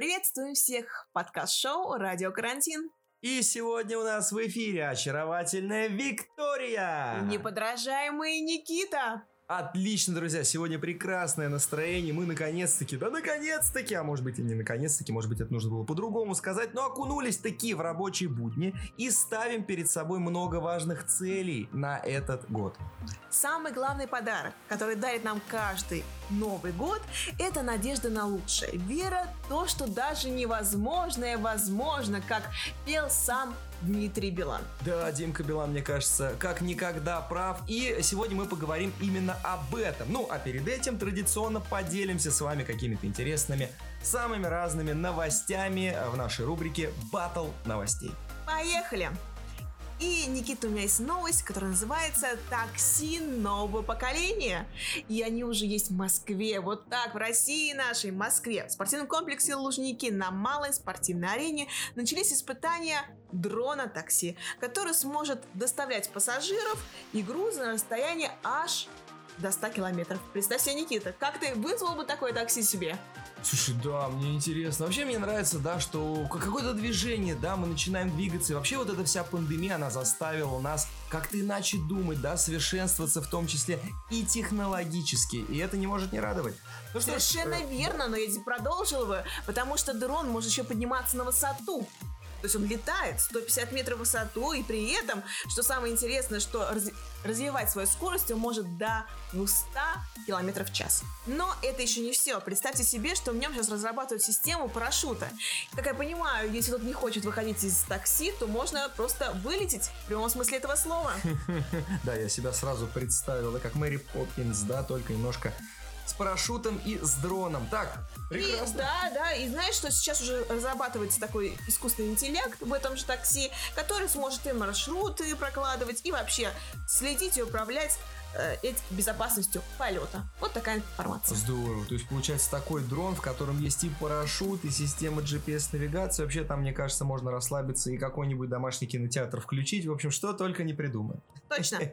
Приветствуем всех! Подкаст-шоу «Радио Карантин». И сегодня у нас в эфире очаровательная Виктория! Неподражаемый Никита! Отлично, друзья, сегодня прекрасное настроение, мы наконец-таки, да наконец-таки, а может быть и не наконец-таки, может быть это нужно было по-другому сказать, но окунулись таки в рабочие будни и ставим перед собой много важных целей на этот год. Самый главный подарок, который дарит нам каждый Новый год, это надежда на лучшее, вера в то, что даже невозможное возможно, как пел сам Дмитрий Билан. Да, Димка Билан, мне кажется, как никогда прав. И сегодня мы поговорим именно об этом. Ну, а перед этим традиционно поделимся с вами какими-то интересными, самыми разными новостями в нашей рубрике «Батл новостей». Поехали! И, Никита, у меня есть новость, которая называется «Такси нового поколения». И они уже есть в Москве. Вот так, в России нашей, Москве. В спортивном комплексе Лужники на малой спортивной арене начались испытания дрона-такси, который сможет доставлять пассажиров и грузы на расстояние аж до 100 километров. Представь себе, Никита, как ты вызвал бы такое такси себе? Слушай, да, мне интересно. Вообще мне нравится, да, что какое-то движение, да, мы начинаем двигаться. И вообще вот эта вся пандемия, она заставила нас как-то иначе думать, да, совершенствоваться в том числе и технологически. И это не может не радовать. Ну, Совершенно что, верно, но я продолжила бы, потому что дрон может еще подниматься на высоту. То есть он летает 150 метров в высоту, и при этом, что самое интересное, что раз, развивать свою скорость он может до 200 километров в час. Но это еще не все. Представьте себе, что в нем сейчас разрабатывают систему парашюта. Как я понимаю, если тот не хочет выходить из такси, то можно просто вылететь в прямом смысле этого слова. Да, я себя сразу представил, как Мэри Поппинс, да, только немножко с парашютом и с дроном. Так, прекрасно. И, да, да, и знаешь, что сейчас уже разрабатывается такой искусственный интеллект в этом же такси, который сможет и маршруты прокладывать, и вообще следить и управлять безопасностью полета. Вот такая информация. Здорово. То есть получается такой дрон, в котором есть и парашют, и система GPS-навигации. Вообще там, мне кажется, можно расслабиться и какой-нибудь домашний кинотеатр включить. В общем, что только не придумаем. Точно.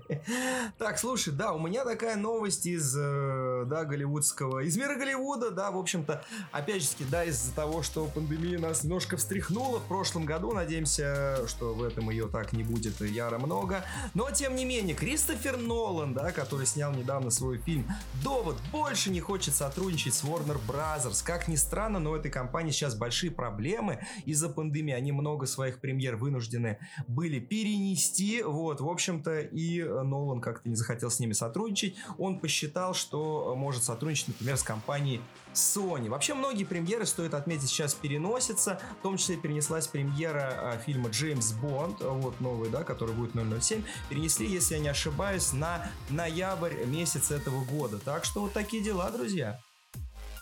Так, слушай, да, у меня такая новость из, э, да, голливудского, из мира Голливуда, да, в общем-то, опять же таки, да, из-за того, что пандемия нас немножко встряхнула в прошлом году, надеемся, что в этом ее так не будет яро много, но, тем не менее, Кристофер Нолан, да, который снял недавно свой фильм «Довод», больше не хочет сотрудничать с Warner Brothers. Как ни странно, но у этой компании сейчас большие проблемы из-за пандемии. Они много своих премьер вынуждены были перенести. Вот, в общем-то, и Нолан как-то не захотел с ними сотрудничать. Он посчитал, что может сотрудничать, например, с компанией Sony. Вообще многие премьеры, стоит отметить, сейчас переносятся. В том числе перенеслась премьера а, фильма Джеймс Бонд, вот новый, да, который будет 007. Перенесли, если я не ошибаюсь, на ноябрь месяц этого года. Так что вот такие дела, друзья.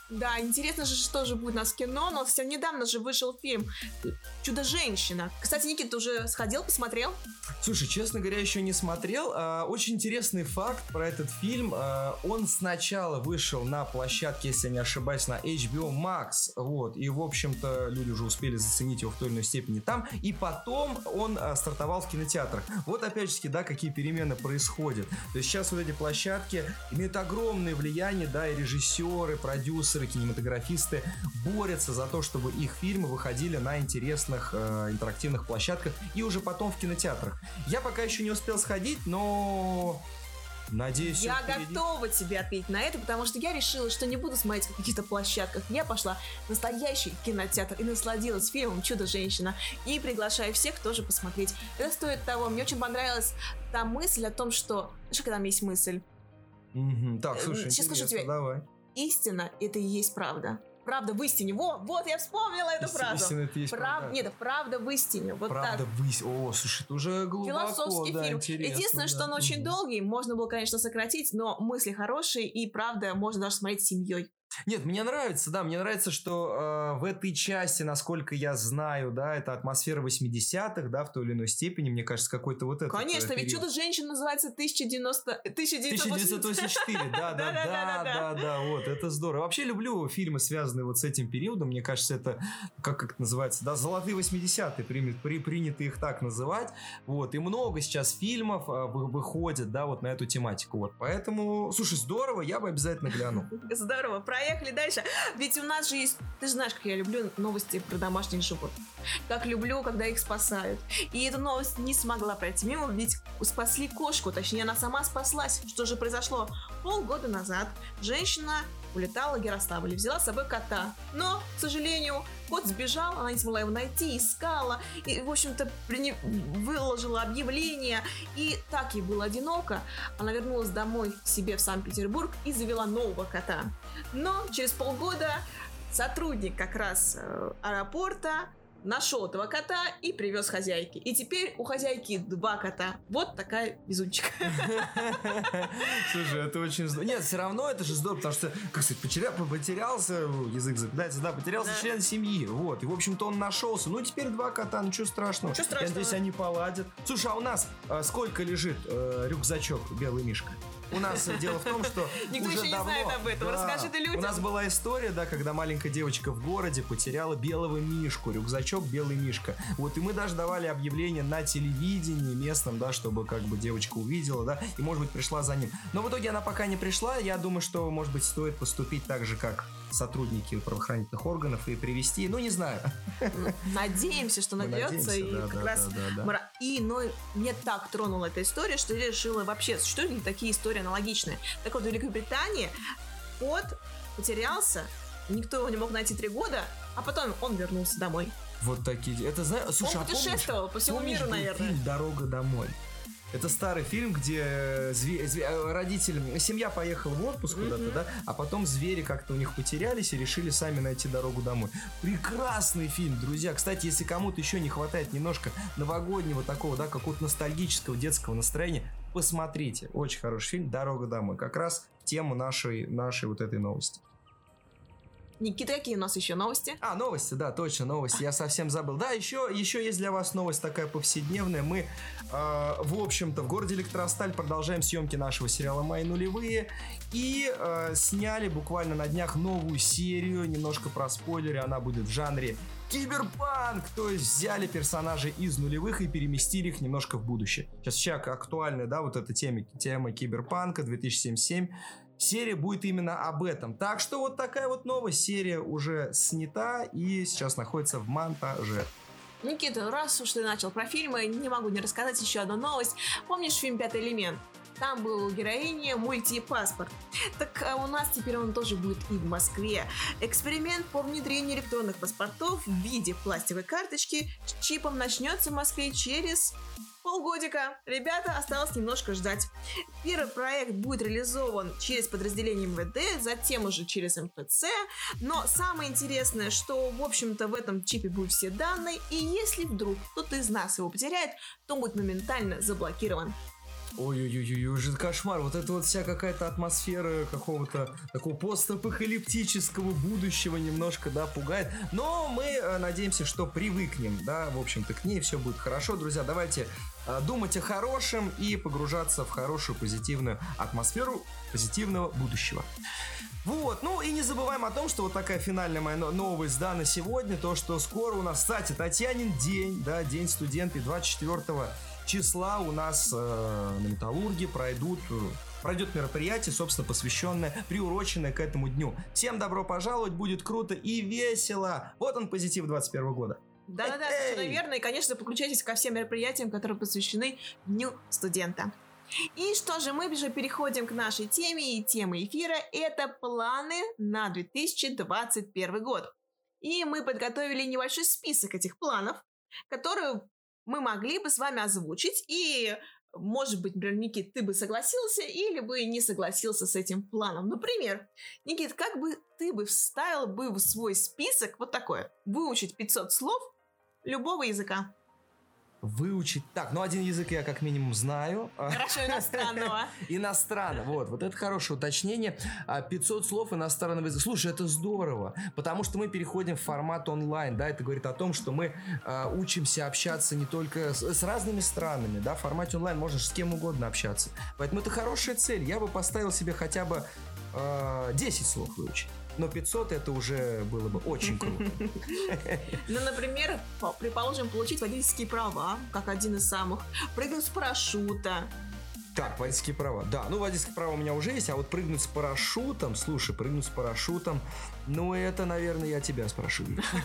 Да, интересно же, что же будет у нас в кино, но совсем недавно же вышел фильм «Чудо-женщина». Кстати, Никита, ты уже сходил, посмотрел? Слушай, честно говоря, еще не смотрел. А, очень интересный факт про этот фильм. А, он сначала вышел на площадке, если не ошибаюсь, на HBO Max. Вот. И, в общем-то, люди уже успели заценить его в той или иной степени там. И потом он а, стартовал в кинотеатрах. Вот, опять же, да, какие перемены происходят. То есть сейчас вот эти площадки имеют огромное влияние, да, и режиссеры, продюсеры, продюсеры, кинематографисты борются за то, чтобы их фильмы выходили на интересных э, интерактивных площадках и уже потом в кинотеатрах. Я пока еще не успел сходить, но Надеюсь, я готова тебе ответить на это, потому что я решила, что не буду смотреть в каких-то площадках. Я пошла в настоящий кинотеатр и насладилась фильмом «Чудо-женщина». И приглашаю всех тоже посмотреть. Это стоит того. Мне очень понравилась та мысль о том, что... Что там есть мысль? Угу. Так, слушай, Сейчас скажу тебе. Давай истина — это и есть правда. Правда в истине. Во, вот я вспомнила эту Истина, фразу. Истина это есть Прав... правда. Нет, правда в истине. Вот правда так. в истине. О, слушай, это уже глубоко. Философский да, фильм. Единственное, да. что он очень долгий, можно было, конечно, сократить, но мысли хорошие и правда можно даже смотреть с семьей. Нет, мне нравится, да, мне нравится, что э, в этой части, насколько я знаю, да, это атмосфера 80-х, да, в той или иной степени, мне кажется, какой-то вот это. Конечно, ведь «Чудо-женщина» называется 1090... 1984. да, да, да, да, да, вот, это здорово. Вообще люблю фильмы, связанные вот с этим периодом, мне кажется, это, как, это называется, да, золотые 80-е, при, при, принято их так называть, вот, и много сейчас фильмов э, выходит, да, вот на эту тематику, вот, поэтому, слушай, здорово, я бы обязательно гляну. Здорово, правильно проехали дальше. Ведь у нас же есть... Ты же знаешь, как я люблю новости про домашних животных. Как люблю, когда их спасают. И эта новость не смогла пройти мимо, ведь спасли кошку. Точнее, она сама спаслась. Что же произошло? Полгода назад женщина улетала Ярославль взяла с собой кота. Но, к сожалению, кот сбежал, она не смогла его найти, искала, и, в общем-то, выложила объявление, и так ей было одиноко, она вернулась домой к себе в Санкт-Петербург и завела нового кота. Но через полгода сотрудник как раз э, аэропорта нашел этого кота и привез хозяйке. И теперь у хозяйки два кота. Вот такая везунчик. Слушай, это очень здорово. Нет, все равно это же здорово, потому что, как сказать, потеря... потерялся, язык запитается, да, потерялся да. член семьи. Вот. И, в общем-то, он нашелся. Ну, теперь два кота, ну, что страшного. Что страшного? Я надеюсь, они поладят. Слушай, а у нас а, сколько лежит э, рюкзачок белый мишка? У нас дело в том, что Никто уже еще давно, не знает об этом. Да, Расскажи ты людям. У нас была история, да, когда маленькая девочка в городе потеряла белого мишку, рюкзачок белый мишка. Вот и мы даже давали объявление на телевидении местном, да, чтобы как бы девочка увидела, да, и может быть пришла за ним. Но в итоге она пока не пришла. Я думаю, что может быть стоит поступить так же, как сотрудники правоохранительных органов и привести, ну не знаю. Надеемся, что наберется и да, как да, раз да, и но мне так тронула эта история, что я решила вообще, что ли такие истории аналогичные. Так вот в Великобритании кот потерялся, никто его не мог найти три года, а потом он вернулся домой. Вот такие. Это знаешь, слушай, он а путешествовал помнишь, по всему помнишь, миру, наверное. Фильм Дорога домой. Это старый фильм, где зве- зве- э, родители, семья поехала в отпуск mm-hmm. куда-то, да, а потом звери как-то у них потерялись и решили сами найти дорогу домой. Прекрасный фильм, друзья. Кстати, если кому-то еще не хватает немножко новогоднего такого, да, какого-то ностальгического детского настроения, посмотрите. Очень хороший фильм «Дорога домой». Как раз тему нашей, нашей вот этой новости. Никита, какие у нас еще новости? А, новости, да, точно, новости. Я совсем забыл. Да, еще, еще есть для вас новость такая повседневная. Мы, э, в общем-то, в городе Электросталь продолжаем съемки нашего сериала «Мои нулевые». И э, сняли буквально на днях новую серию. Немножко про спойлеры. Она будет в жанре киберпанк, то есть взяли персонажей из нулевых и переместили их немножко в будущее. Сейчас сейчас актуальная, да, вот эта тема, тема киберпанка 2077 серия будет именно об этом. Так что вот такая вот новая серия уже снята и сейчас находится в монтаже. Никита, раз уж ты начал про фильмы, не могу не рассказать еще одну новость. Помнишь фильм «Пятый элемент»? Там был у героини мультипаспорт. Так а у нас теперь он тоже будет и в Москве. Эксперимент по внедрению электронных паспортов в виде пластиковой карточки с чипом начнется в Москве через полгодика. Ребята, осталось немножко ждать. Первый проект будет реализован через подразделение МВД, затем уже через МФЦ. Но самое интересное, что, в общем-то, в этом чипе будут все данные, и если вдруг кто-то из нас его потеряет, то будет моментально заблокирован. Ой-ой-ой, уже кошмар. Вот это вот вся какая-то атмосфера какого-то такого постапокалиптического будущего немножко, да, пугает. Но мы э, надеемся, что привыкнем, да, в общем-то, к ней все будет хорошо. Друзья, давайте э, думать о хорошем и погружаться в хорошую позитивную атмосферу позитивного будущего. Вот, ну и не забываем о том, что вот такая финальная моя новость, да, на сегодня, то, что скоро у нас, кстати, Татьянин день, да, день студента, и 24 числа у нас э, на Металлурге пройдут пройдет мероприятие, собственно, посвященное, приуроченное к этому дню. Всем добро пожаловать, будет круто и весело. Вот он, позитив 21 года. Да-да-да, совершенно верно. И, конечно, подключайтесь ко всем мероприятиям, которые посвящены Дню студента. И что же, мы уже переходим к нашей теме и теме эфира. Это планы на 2021 год. И мы подготовили небольшой список этих планов, которые мы могли бы с вами озвучить, и, может быть, например, Никит, ты бы согласился или бы не согласился с этим планом. Например, Никит, как бы ты бы вставил бы в свой список вот такое, выучить 500 слов любого языка? Выучить. Так, ну один язык я как минимум знаю. Хорошо, иностранного. Иностранно, вот, вот это хорошее уточнение. 500 а, слов иностранного языка. Слушай, это здорово, потому что мы переходим в формат онлайн, да, это говорит о том, что мы а, учимся общаться не только с, с разными странами, да, в формате онлайн можно с кем угодно общаться. Поэтому это хорошая цель. Я бы поставил себе хотя бы а, 10 слов выучить но 500 это уже было бы очень круто. Ну, например, предположим, получить водительские права, как один из самых, прыгнуть с парашюта, Так, водительские права. Да, ну водительские права у меня уже есть, а вот прыгнуть с парашютом, слушай, прыгнуть с парашютом, ну это, наверное, я тебя спрошу.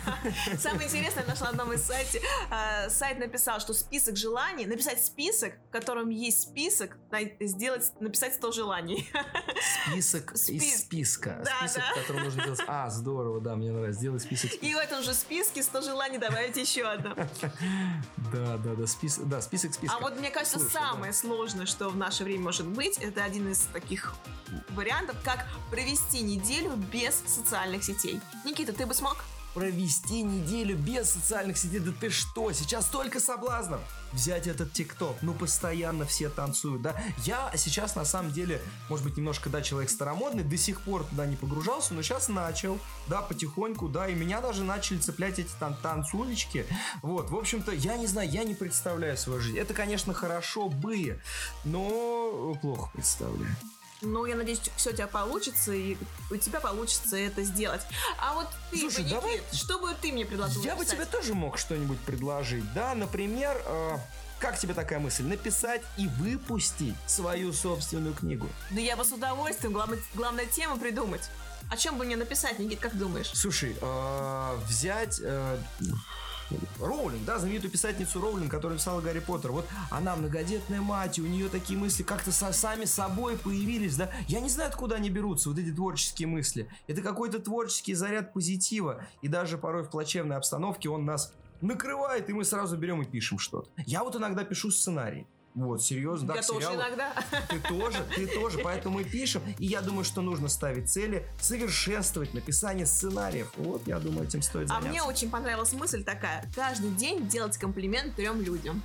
Самое интересное, я нашла на одном из сайте. А, сайт написал, что список желаний, написать список, в котором есть список, сделать, написать 100 желаний. Список из списка. Список, который нужно делать. А, здорово, да, мне нравится. Сделать список. И в этом же списке 100 желаний добавить еще одно. Да, да, да, список, да, список списка. А вот мне кажется, самое сложное, что в наше время может быть, это один из таких вариантов, как провести неделю без социальных сетей. Никита, ты бы смог? Провести неделю без социальных сетей. Да ты что? Сейчас столько соблазнов. Взять этот ТикТок. Ну, постоянно все танцуют, да? Я сейчас, на самом деле, может быть, немножко, да, человек старомодный, до сих пор туда не погружался, но сейчас начал, да, потихоньку, да, и меня даже начали цеплять эти там танцулечки. Вот, в общем-то, я не знаю, я не представляю свою жизнь. Это, конечно, хорошо бы, но плохо представляю. Ну, я надеюсь, все у тебя получится, и у тебя получится это сделать. А вот ты, Слушай, Никит, давай... что бы ты мне предложил Я написать? бы тебе тоже мог что-нибудь предложить, да? Например, э, как тебе такая мысль? Написать и выпустить свою собственную книгу. Да я бы с удовольствием. Главное, главная тема придумать. О чем бы мне написать, Никит, как думаешь? Слушай, э, взять... Э, Роулинг, да, знаменитую писательницу Роулинг, которая писала Гарри Поттер. Вот она многодетная мать, и у нее такие мысли как-то со, сами собой появились, да. Я не знаю, откуда они берутся, вот эти творческие мысли. Это какой-то творческий заряд позитива, и даже порой в плачевной обстановке он нас накрывает, и мы сразу берем и пишем что-то. Я вот иногда пишу сценарий. Вот, серьезно, да, Я тоже иногда. Ты тоже, ты тоже, поэтому мы пишем. И я думаю, что нужно ставить цели, совершенствовать написание сценариев. Вот, я думаю, этим стоит заняться. А мне очень понравилась мысль такая. Каждый день делать комплимент трем людям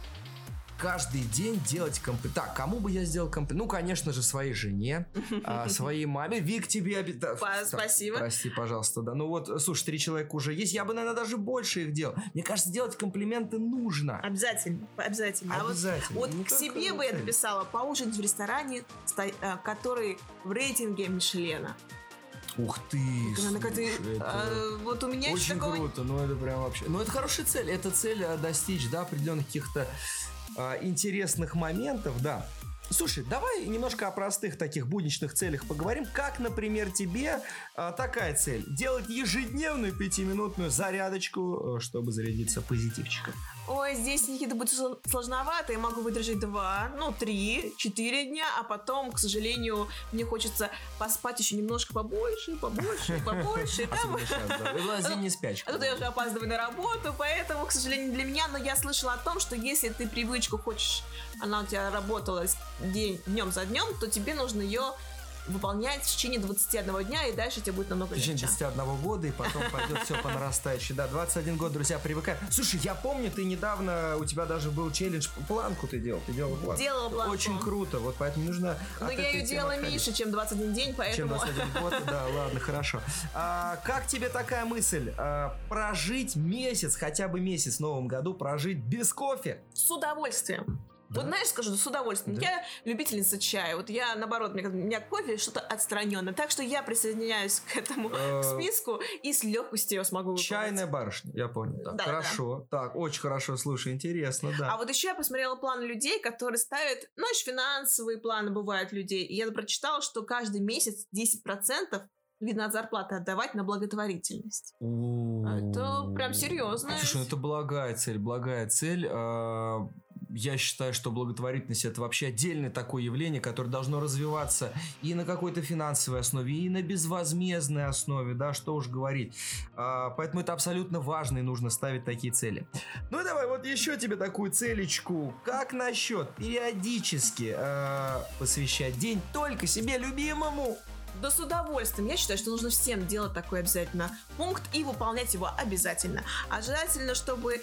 каждый день делать комплимент. Так, кому бы я сделал комплимент? Ну, конечно же, своей жене, а, своей маме. Вик, тебе обязательно... Спасибо. Прости, пожалуйста, да. Ну вот, слушай, три человека уже есть. Я бы, наверное, даже больше их делал. Мне кажется, делать комплименты нужно. Обязательно, обязательно. Обязательно. А вот, вот к себе бы я написала поужинать в ресторане, э, который в рейтинге Мишлена. Ух ты! Это, ты, это а, вот у меня очень такого... круто, ну это прям вообще. Ну это хорошая цель, это цель э, достичь, да, определенных каких-то а, интересных моментов, да. Слушай, давай немножко о простых таких будничных целях поговорим. Как, например, тебе а, такая цель? Делать ежедневную пятиминутную зарядочку, э, чтобы зарядиться позитивчиком. Ой, здесь, Никита, будет сложновато. Я могу выдержать два, ну, три, четыре дня, а потом, к сожалению, мне хочется поспать еще немножко побольше, побольше, побольше. Была зимняя спячка. А тут я уже опаздываю на работу, поэтому, к сожалению, для меня, но я слышала о том, что если ты привычку хочешь, она у тебя работала день, днем за днем, то тебе нужно ее выполнять в течение 21 дня, и дальше тебе будет намного легче. В течение 21 года, и потом пойдет все по нарастающей. Да, 21 год, друзья, привыкаем. Слушай, я помню, ты недавно, у тебя даже был челлендж, планку ты делал, ты делал планку. Делала планку. Очень круто, вот поэтому нужно... Но я ее делала меньше, чем 21 день, поэтому... Чем 21 год, да, ладно, хорошо. А, как тебе такая мысль? А, прожить месяц, хотя бы месяц в новом году, прожить без кофе? С удовольствием. Да? Вот знаешь, скажу, с удовольствием. Да? Я любительница чая. Вот я, наоборот, мне, у меня кофе что-то отстраненное. Так что я присоединяюсь к этому э, списку и с легкостью смогу выполнить. Чайная барышня, я понял. Да, хорошо. Так, очень хорошо, слушай, интересно, да. А вот еще я посмотрела планы людей, которые ставят, ну, еще финансовые планы бывают людей. И я прочитала, что каждый месяц 10% видно от зарплаты отдавать на благотворительность. Это прям серьезно. Слушай, ну это благая цель, благая цель. А, я считаю, что благотворительность это вообще отдельное такое явление, которое должно развиваться и на какой-то финансовой основе, и на безвозмездной основе, да, что уж говорить. А, поэтому это абсолютно важно и нужно ставить такие цели. Ну и давай вот еще тебе такую целечку. Как насчет периодически э, посвящать день только себе любимому? Да с удовольствием. Я считаю, что нужно всем делать такой обязательно пункт и выполнять его обязательно. А желательно, чтобы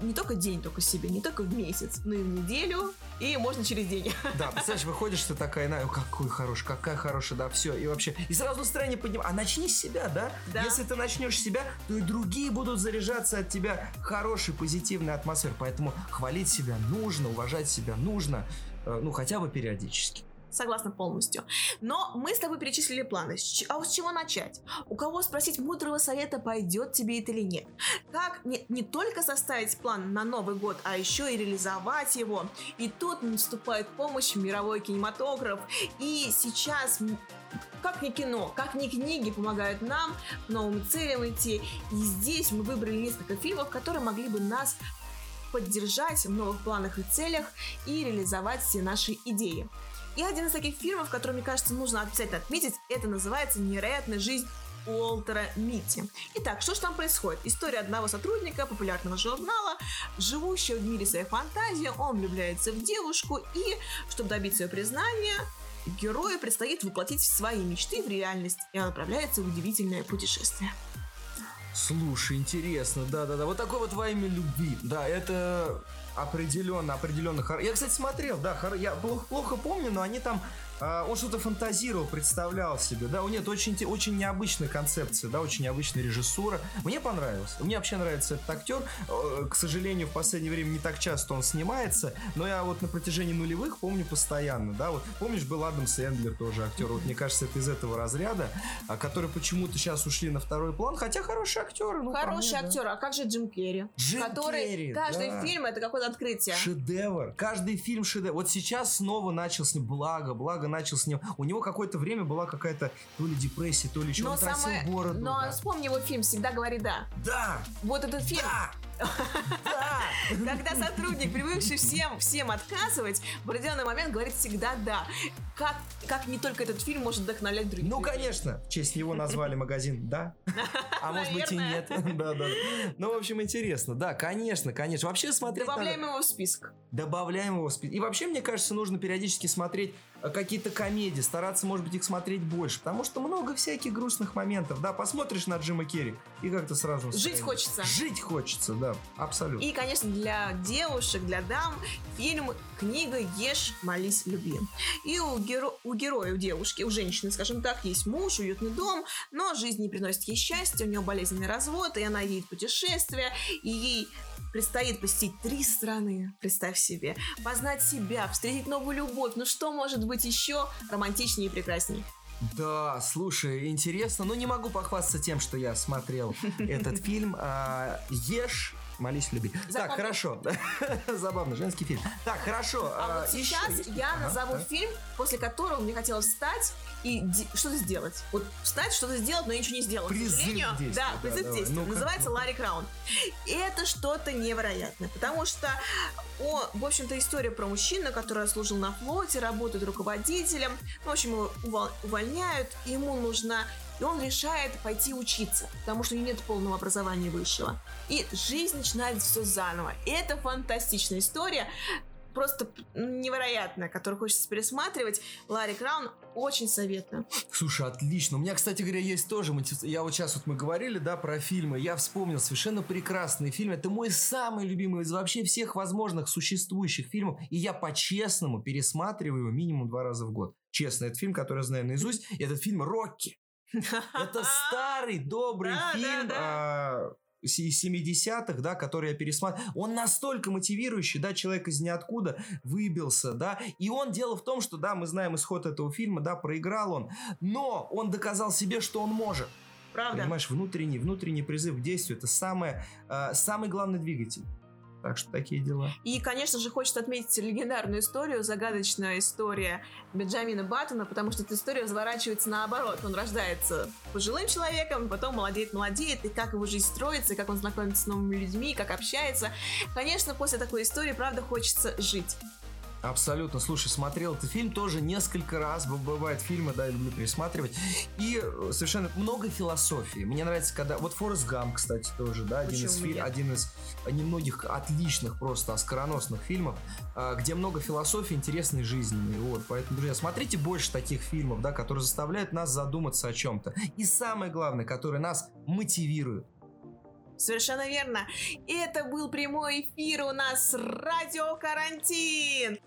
не только день только себе, не только в месяц, но и в неделю, и можно через день. Да, представляешь, выходишь, ты такая, на, какой хороший, какая хорошая, да, все, и вообще, и сразу настроение поднимать. А начни с себя, да? да? Если ты начнешь с себя, то и другие будут заряжаться от тебя хорошей, позитивной атмосферой. Поэтому хвалить себя нужно, уважать себя нужно, э, ну, хотя бы периодически. Согласна полностью. Но мы с тобой перечислили планы. А с чего начать? У кого спросить мудрого совета, пойдет тебе это или нет? Как не, не только составить план на Новый год, а еще и реализовать его. И тут наступает помощь мировой кинематограф. И сейчас как ни кино, как ни книги помогают нам к новым целям идти. И здесь мы выбрали несколько фильмов, которые могли бы нас поддержать в новых планах и целях и реализовать все наши идеи. И один из таких фильмов, который, мне кажется, нужно обязательно отметить, это называется «Невероятная жизнь Уолтера Митти. Итак, что же там происходит? История одного сотрудника популярного журнала, живущего в мире своей фантазии, он влюбляется в девушку и, чтобы добиться ее признания, герою предстоит воплотить свои мечты в реальность, и он отправляется в удивительное путешествие. Слушай, интересно, да-да-да, вот такое вот во имя любви, да, это определенно, определенно. Я, кстати, смотрел, да, я плохо, плохо помню, но они там он что-то фантазировал, представлял себе, да, у нет, очень, очень необычная концепция, да, очень необычная режиссура. Мне понравилось. Мне вообще нравится этот актер. Э, к сожалению, в последнее время не так часто он снимается, но я вот на протяжении нулевых помню постоянно, да, вот помнишь, был Адам Сэндлер тоже актер, вот мне кажется, это из этого разряда, а, который почему-то сейчас ушли на второй план, хотя хороший актер. Ну, хороший мне, актер, да. а как же Джим Керри? Джим который Керри, каждый да. фильм это какое-то открытие. Шедевр. Каждый фильм шедевр. Вот сейчас снова начал с ним, благо, благо начал с ним. У него какое-то время была какая-то то ли депрессия, то ли еще но он самое... бороду. Но да. вспомни его фильм «Всегда говори да». Да! Вот этот фильм. Да! Когда сотрудник, привыкший всем, всем отказывать, в определенный момент говорит всегда «да». Как, как не только этот фильм может вдохновлять других Ну, конечно, в честь него назвали магазин «да». А может быть и нет. Да, да. Ну, в общем, интересно. Да, конечно, конечно. Вообще смотреть Добавляем его в список. Добавляем его в список. И вообще, мне кажется, нужно периодически смотреть э, какие-то комедии, стараться, может быть, их смотреть больше, потому что много всяких грустных моментов. Да, посмотришь на Джима Керри и как-то сразу... Жить хочется. Жить хочется, да, абсолютно. И, конечно, для девушек, для дам фильм, книга «Ешь, молись, люби». И у, геро... у героя, у девушки, у женщины, скажем так, есть муж, уютный дом, но жизнь не приносит ей счастья, нее болезненный развод, и она едет в путешествие, и ей предстоит посетить три страны, представь себе, познать себя, встретить новую любовь. Ну что может быть еще романтичнее и прекраснее? Да, слушай, интересно, но не могу похвастаться тем, что я смотрел этот фильм. А, Ешь, Молись, люби. Забавно. Так, хорошо. Забавно, женский фильм. Так, хорошо. А, а вот сейчас еще, я ага, назову да. фильм, после которого мне хотелось встать и что-то сделать. Вот встать, что-то сделать, но я ничего не сделала. Призыв действия. Да, призыв да, действия. Ну Называется Ларри Краун. И это что-то невероятное, потому что, о, в общем-то, история про мужчину, который служил на флоте, работает руководителем. Ну, в общем, его увольняют, ему нужна и он решает пойти учиться, потому что у него нет полного образования высшего. И жизнь начинает все заново. И это фантастичная история, просто невероятная, которую хочется пересматривать. Ларри Краун очень советую. Слушай, отлично. У меня, кстати говоря, есть тоже. Я вот сейчас вот мы говорили, да, про фильмы. Я вспомнил совершенно прекрасный фильм. Это мой самый любимый из вообще всех возможных существующих фильмов. И я по-честному пересматриваю его минимум два раза в год. Честно, это фильм, который я знаю наизусть. И этот фильм «Рокки». Это старый добрый фильм а, из 70-х, да, который я пересматривал, он настолько мотивирующий, да, человек из ниоткуда выбился, да, и он, дело в том, что, да, мы знаем исход этого фильма, да, проиграл он, но он доказал себе, что он может. Правда. Понимаешь, внутренний, внутренний призыв к действию, это самое, э, самый главный двигатель. Так что такие дела. И, конечно же, хочется отметить легендарную историю, загадочная история Бенджамина Баттона, потому что эта история разворачивается наоборот. Он рождается пожилым человеком, потом молодеет, молодеет, и как его жизнь строится, и как он знакомится с новыми людьми, как общается. Конечно, после такой истории, правда, хочется жить. Абсолютно. Слушай, смотрел этот фильм тоже несколько раз. Бывает фильмы, да, я люблю пересматривать. И э, совершенно много философии. Мне нравится, когда... Вот Форест Гам, кстати, тоже, да, один из, фи... один из немногих отличных просто оскароносных фильмов, а, где много философии, интересной жизни. Вот, поэтому, друзья, смотрите больше таких фильмов, да, которые заставляют нас задуматься о чем-то. И самое главное, которые нас мотивируют. Совершенно верно. Это был прямой эфир у нас Радио Карантин.